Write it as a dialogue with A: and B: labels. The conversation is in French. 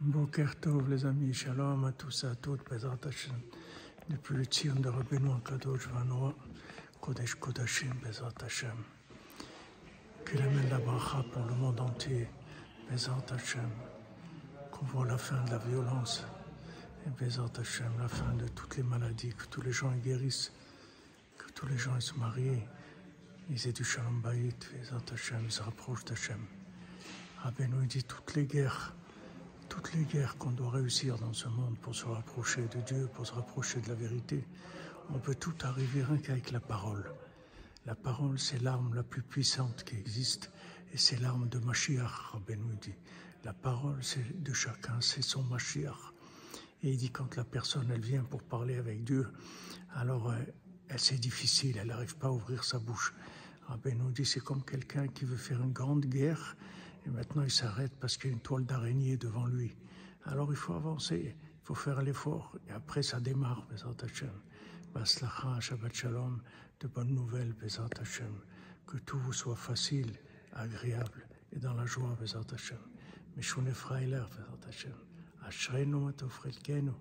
A: Boker Tov, les amis, shalom à tous et à toutes, Bezrat Hashem. Depuis le tir de Rabbeinu Kadosh Vanoa, Kodesh Kodashim, Bezrat Hashem. Qu'il amène la bracha pour le monde entier, Bezrat Hashem. Qu'on voit la fin de la violence, et Bezrat la fin de toutes les maladies, que tous les gens y guérissent, que tous les gens ils se marient, ils aient du shalom bayit, Bezrat Hashem, ils se rapprochent d'Hashem. Rabbeinu dit toutes les guerres, toutes les guerres qu'on doit réussir dans ce monde pour se rapprocher de Dieu, pour se rapprocher de la vérité, on peut tout arriver rien qu'avec la parole. La parole, c'est l'arme la plus puissante qui existe et c'est l'arme de Mashiach, Rabbeinu dit. La parole, c'est de chacun, c'est son Mashiach. Et il dit quand la personne, elle vient pour parler avec Dieu, alors euh, elle, c'est difficile, elle n'arrive pas à ouvrir sa bouche. Rabbeinu dit c'est comme quelqu'un qui veut faire une grande guerre et maintenant, il s'arrête parce qu'il y a une toile d'araignée devant lui. Alors, il faut avancer, il faut faire l'effort. Et après, ça démarre, Bezat Hashem. Baslacha, Shabbat Shalom, de bonnes nouvelles, Bezat Hashem. Que tout vous soit facile, agréable et dans la joie, Bezat Hashem. Meshune Freiler, Bezat Hashem. Ashrenu matofrelkenu.